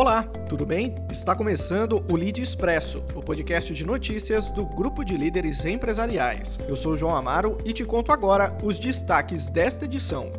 Olá, tudo bem? Está começando o Lead Expresso, o podcast de notícias do Grupo de Líderes Empresariais. Eu sou João Amaro e te conto agora os destaques desta edição.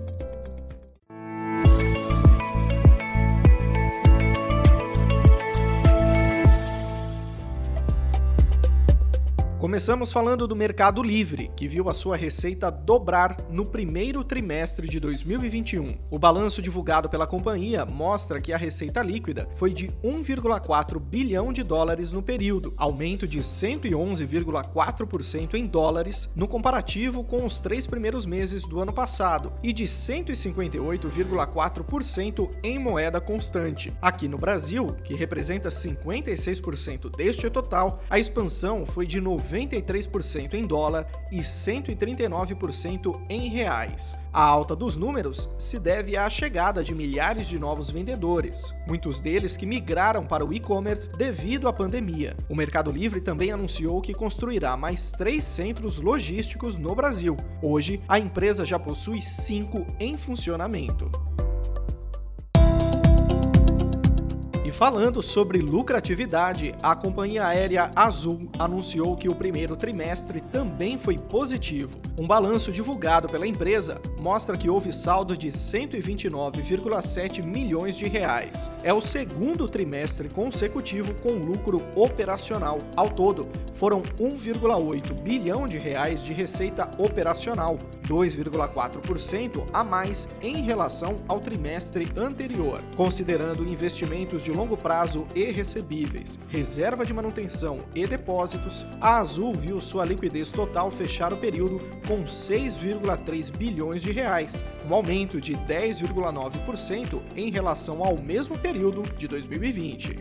Começamos falando do Mercado Livre, que viu a sua receita dobrar no primeiro trimestre de 2021. O balanço divulgado pela companhia mostra que a receita líquida foi de 1,4 bilhão de dólares no período, aumento de 111,4% em dólares no comparativo com os três primeiros meses do ano passado e de 158,4% em moeda constante. Aqui no Brasil, que representa 56% deste total, a expansão foi de 90 93% em dólar e 139% em reais. A alta dos números se deve à chegada de milhares de novos vendedores, muitos deles que migraram para o e-commerce devido à pandemia. O Mercado Livre também anunciou que construirá mais três centros logísticos no Brasil. Hoje, a empresa já possui cinco em funcionamento. E falando sobre lucratividade, a companhia aérea Azul anunciou que o primeiro trimestre também foi positivo. Um balanço divulgado pela empresa mostra que houve saldo de 129,7 milhões de reais. É o segundo trimestre consecutivo com lucro operacional. Ao todo, foram 1,8 bilhão de reais de receita operacional, 2,4% a mais em relação ao trimestre anterior. Considerando investimentos de longo prazo e recebíveis, reserva de manutenção e depósitos, a Azul viu sua liquidez total fechar o período com 6,3 bilhões de reais, um aumento de 10,9% em relação ao mesmo período de 2020.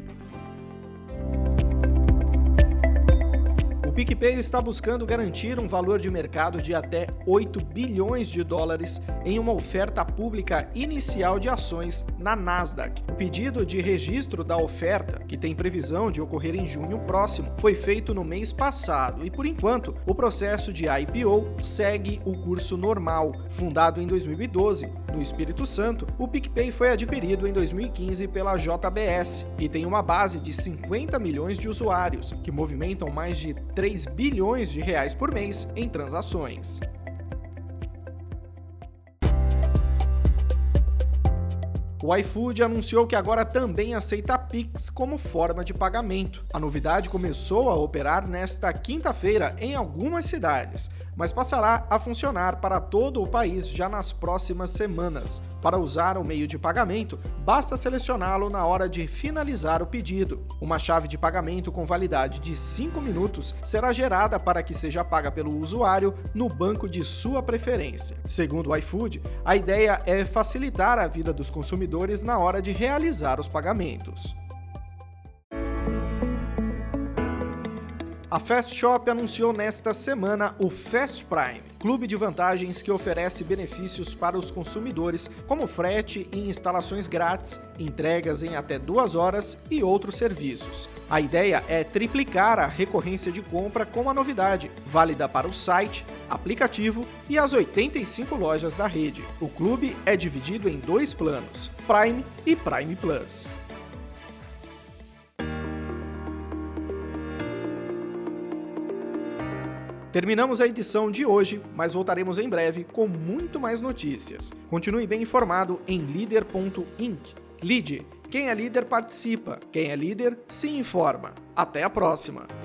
PicPay está buscando garantir um valor de mercado de até 8 bilhões de dólares em uma oferta pública inicial de ações na Nasdaq. O pedido de registro da oferta, que tem previsão de ocorrer em junho próximo, foi feito no mês passado e, por enquanto, o processo de IPO segue o curso normal. Fundado em 2012, no Espírito Santo, o PicPay foi adquirido em 2015 pela JBS e tem uma base de 50 milhões de usuários, que movimentam mais de 3 3 bilhões de reais por mês em transações. O iFood anunciou que agora também aceita Pix como forma de pagamento. A novidade começou a operar nesta quinta-feira em algumas cidades, mas passará a funcionar para todo o país já nas próximas semanas. Para usar o meio de pagamento, basta selecioná-lo na hora de finalizar o pedido. Uma chave de pagamento com validade de 5 minutos será gerada para que seja paga pelo usuário no banco de sua preferência. Segundo o iFood, a ideia é facilitar a vida dos consumidores na hora de realizar os pagamentos. A Fast Shop anunciou nesta semana o Fast Prime, clube de vantagens que oferece benefícios para os consumidores, como frete e instalações grátis, entregas em até duas horas e outros serviços. A ideia é triplicar a recorrência de compra com a novidade, válida para o site, aplicativo e as 85 lojas da rede. O clube é dividido em dois planos, Prime e Prime Plus. Terminamos a edição de hoje, mas voltaremos em breve com muito mais notícias. Continue bem informado em leader.inc. Lead, quem é líder participa, quem é líder se informa. Até a próxima!